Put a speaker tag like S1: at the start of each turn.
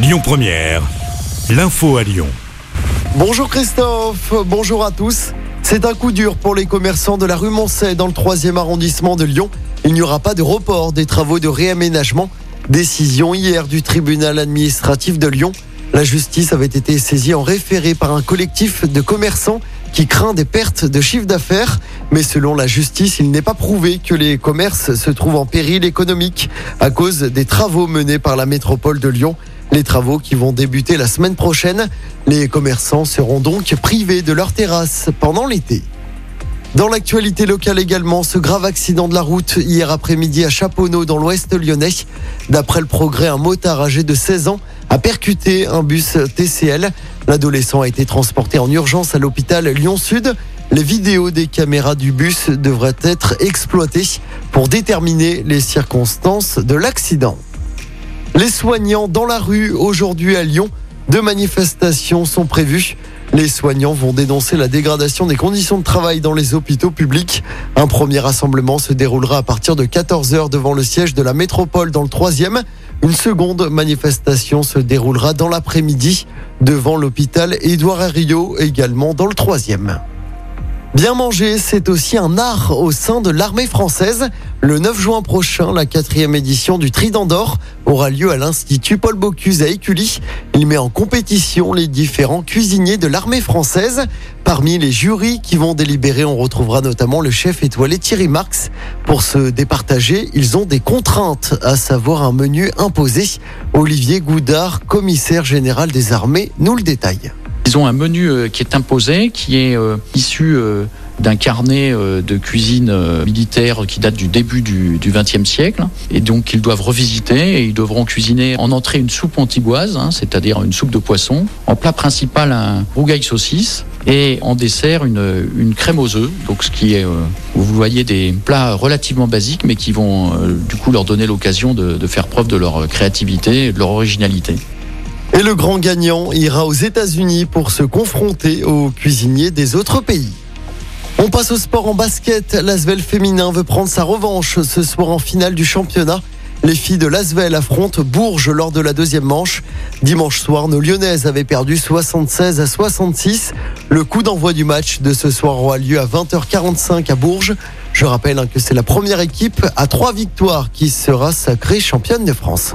S1: Lyon Première, l'info à Lyon.
S2: Bonjour Christophe, bonjour à tous. C'est un coup dur pour les commerçants de la rue Moncey dans le 3e arrondissement de Lyon. Il n'y aura pas de report des travaux de réaménagement. Décision hier du tribunal administratif de Lyon. La justice avait été saisie en référé par un collectif de commerçants qui craint des pertes de chiffre d'affaires. Mais selon la justice, il n'est pas prouvé que les commerces se trouvent en péril économique à cause des travaux menés par la métropole de Lyon. Les travaux qui vont débuter la semaine prochaine. Les commerçants seront donc privés de leur terrasse pendant l'été. Dans l'actualité locale également, ce grave accident de la route hier après-midi à Chaponneau dans l'ouest lyonnais. D'après le progrès, un motard âgé de 16 ans a percuté un bus TCL. L'adolescent a été transporté en urgence à l'hôpital Lyon-Sud. Les vidéos des caméras du bus devraient être exploitées pour déterminer les circonstances de l'accident. Les soignants dans la rue aujourd'hui à Lyon. Deux manifestations sont prévues. Les soignants vont dénoncer la dégradation des conditions de travail dans les hôpitaux publics. Un premier rassemblement se déroulera à partir de 14h devant le siège de la métropole dans le 3e. Une seconde manifestation se déroulera dans l'après-midi devant l'hôpital Édouard Herriot, également dans le 3e. Bien manger, c'est aussi un art au sein de l'armée française. Le 9 juin prochain, la quatrième édition du Trident d'Or aura lieu à l'Institut Paul Bocuse à Écully. Il met en compétition les différents cuisiniers de l'armée française. Parmi les jurys qui vont délibérer, on retrouvera notamment le chef étoilé Thierry Marx. Pour se départager, ils ont des contraintes, à savoir un menu imposé. Olivier Goudard, commissaire général des armées, nous le détaille.
S3: Ils ont un menu euh, qui est imposé, qui est euh, issu euh, d'un carnet de cuisine militaire qui date du début du XXe siècle. Et donc, ils doivent revisiter et ils devront cuisiner en entrée une soupe antigoise, hein, c'est-à-dire une soupe de poisson. En plat principal, un rougail saucisse. Et en dessert, une, crème aux œufs. Donc, ce qui est, vous voyez, des plats relativement basiques, mais qui vont du coup leur donner l'occasion de faire preuve de leur créativité et de leur originalité.
S2: Et le grand gagnant ira aux États-Unis pour se confronter aux cuisiniers des autres pays. On passe au sport en basket. L'Asvel féminin veut prendre sa revanche ce soir en finale du championnat. Les filles de l'Asvel affrontent Bourges lors de la deuxième manche. Dimanche soir, nos Lyonnaises avaient perdu 76 à 66. Le coup d'envoi du match de ce soir aura lieu à 20h45 à Bourges. Je rappelle que c'est la première équipe à trois victoires qui sera sacrée championne de France.